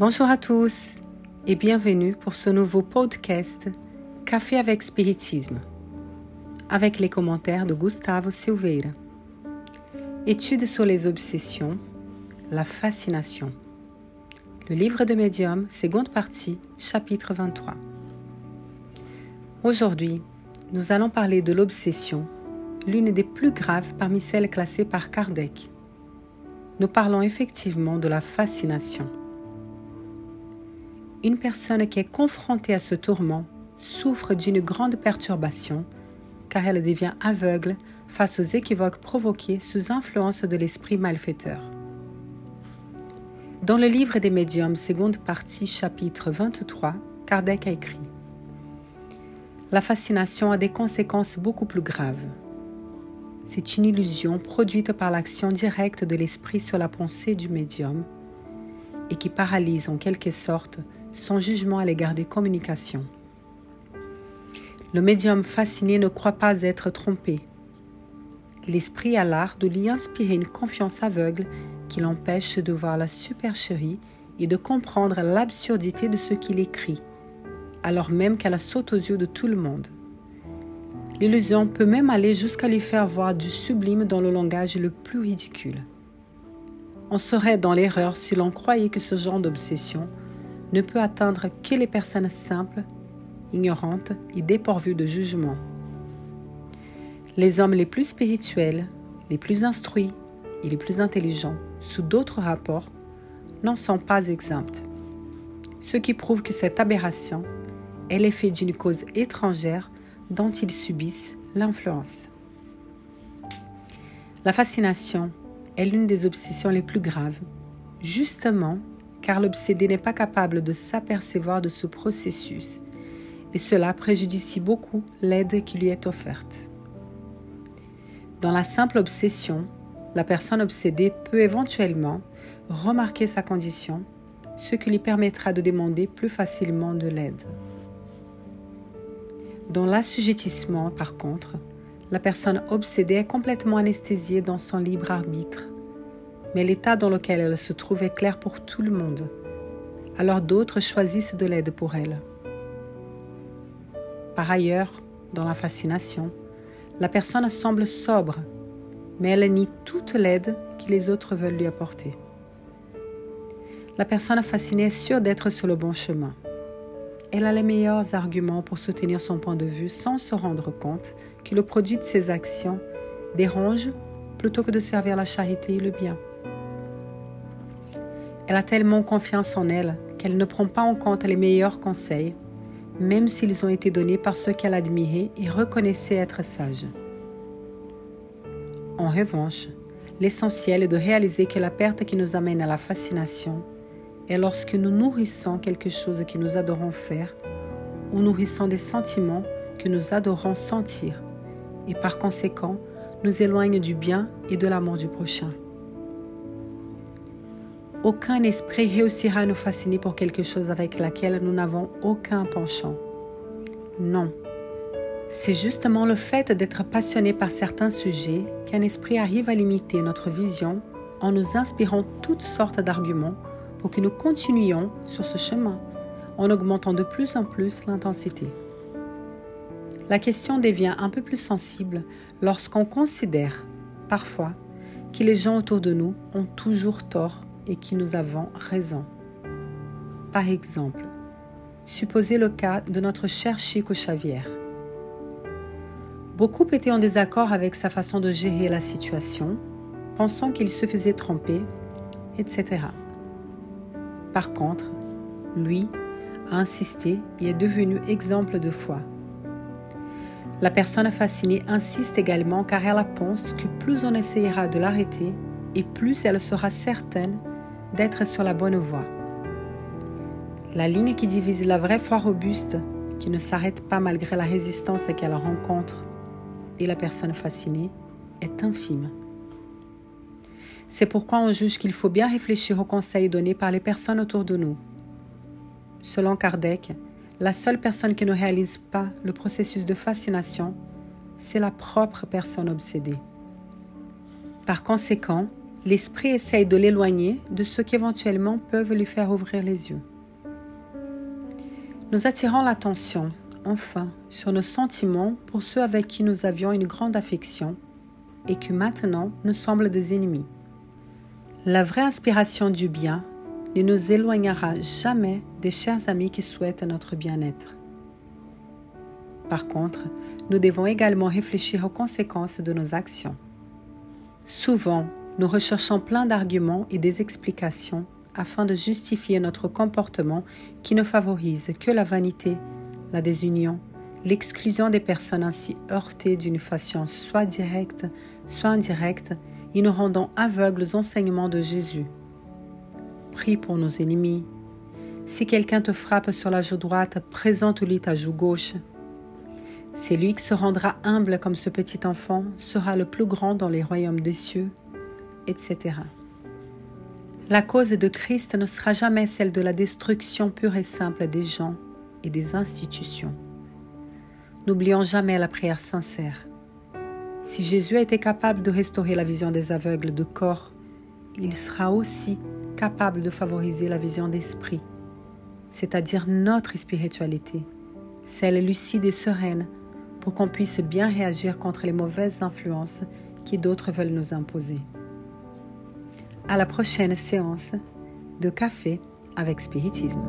Bonjour à tous et bienvenue pour ce nouveau podcast Café avec Spiritisme, avec les commentaires de Gustavo Silveira. Étude sur les obsessions, la fascination. Le livre de médium, seconde partie, chapitre 23. Aujourd'hui, nous allons parler de l'obsession, l'une des plus graves parmi celles classées par Kardec. Nous parlons effectivement de la fascination une personne qui est confrontée à ce tourment souffre d'une grande perturbation car elle devient aveugle face aux équivoques provoqués sous influence de l'esprit malfaiteur. Dans le livre des médiums, seconde partie, chapitre 23, Kardec a écrit La fascination a des conséquences beaucoup plus graves. C'est une illusion produite par l'action directe de l'esprit sur la pensée du médium et qui paralyse en quelque sorte son jugement à l'égard des communications. Le médium fasciné ne croit pas être trompé. L'esprit a l'art de lui inspirer une confiance aveugle qui l'empêche de voir la supercherie et de comprendre l'absurdité de ce qu'il écrit, alors même qu'elle saute aux yeux de tout le monde. L'illusion peut même aller jusqu'à lui faire voir du sublime dans le langage le plus ridicule. On serait dans l'erreur si l'on croyait que ce genre d'obsession ne peut atteindre que les personnes simples, ignorantes et dépourvues de jugement. Les hommes les plus spirituels, les plus instruits et les plus intelligents, sous d'autres rapports, n'en sont pas exempts. Ce qui prouve que cette aberration est l'effet d'une cause étrangère dont ils subissent l'influence. La fascination est l'une des obsessions les plus graves, justement car l'obsédé n'est pas capable de s'apercevoir de ce processus, et cela préjudicie beaucoup l'aide qui lui est offerte. Dans la simple obsession, la personne obsédée peut éventuellement remarquer sa condition, ce qui lui permettra de demander plus facilement de l'aide. Dans l'assujettissement, par contre, la personne obsédée est complètement anesthésiée dans son libre arbitre mais l'état dans lequel elle se trouve est clair pour tout le monde. Alors d'autres choisissent de l'aide pour elle. Par ailleurs, dans la fascination, la personne semble sobre, mais elle nie toute l'aide que les autres veulent lui apporter. La personne fascinée est sûre d'être sur le bon chemin. Elle a les meilleurs arguments pour soutenir son point de vue sans se rendre compte que le produit de ses actions dérange plutôt que de servir la charité et le bien. Elle a tellement confiance en elle qu'elle ne prend pas en compte les meilleurs conseils, même s'ils ont été donnés par ceux qu'elle admirait et reconnaissait être sages. En revanche, l'essentiel est de réaliser que la perte qui nous amène à la fascination est lorsque nous nourrissons quelque chose que nous adorons faire ou nourrissons des sentiments que nous adorons sentir et par conséquent nous éloigne du bien et de l'amour du prochain. Aucun esprit réussira à nous fasciner pour quelque chose avec laquelle nous n'avons aucun penchant. Non. C'est justement le fait d'être passionné par certains sujets qu'un esprit arrive à limiter notre vision en nous inspirant toutes sortes d'arguments pour que nous continuions sur ce chemin, en augmentant de plus en plus l'intensité. La question devient un peu plus sensible lorsqu'on considère, parfois, que les gens autour de nous ont toujours tort et qui nous avons raison. Par exemple, supposez le cas de notre cher Chico Xavier. Beaucoup étaient en désaccord avec sa façon de gérer la situation, pensant qu'il se faisait tromper, etc. Par contre, lui a insisté et est devenu exemple de foi. La personne fascinée insiste également car elle pense que plus on essayera de l'arrêter et plus elle sera certaine d'être sur la bonne voie. La ligne qui divise la vraie foi robuste, qui ne s'arrête pas malgré la résistance qu'elle rencontre, et la personne fascinée, est infime. C'est pourquoi on juge qu'il faut bien réfléchir aux conseils donnés par les personnes autour de nous. Selon Kardec, la seule personne qui ne réalise pas le processus de fascination, c'est la propre personne obsédée. Par conséquent, l'esprit essaye de l'éloigner de ceux qui éventuellement peuvent lui faire ouvrir les yeux. Nous attirons l'attention, enfin, sur nos sentiments pour ceux avec qui nous avions une grande affection et qui maintenant nous semblent des ennemis. La vraie inspiration du bien ne nous éloignera jamais des chers amis qui souhaitent notre bien-être. Par contre, nous devons également réfléchir aux conséquences de nos actions. Souvent, nous recherchons plein d'arguments et des explications afin de justifier notre comportement qui ne favorise que la vanité, la désunion, l'exclusion des personnes ainsi heurtées d'une façon soit directe, soit indirecte, et nous rendant aveugles aux enseignements de Jésus. Prie pour nos ennemis. Si quelqu'un te frappe sur la joue droite, présente-lui ta joue gauche. Celui qui se rendra humble comme ce petit enfant sera le plus grand dans les royaumes des cieux, La cause de Christ ne sera jamais celle de la destruction pure et simple des gens et des institutions. N'oublions jamais la prière sincère. Si Jésus a capable de restaurer la vision des aveugles de corps, il sera aussi capable de favoriser la vision d'esprit, c'est-à-dire notre spiritualité, celle lucide et sereine, pour qu'on puisse bien réagir contre les mauvaises influences qui d'autres veulent nous imposer. À la prochaine séance de café avec spiritisme.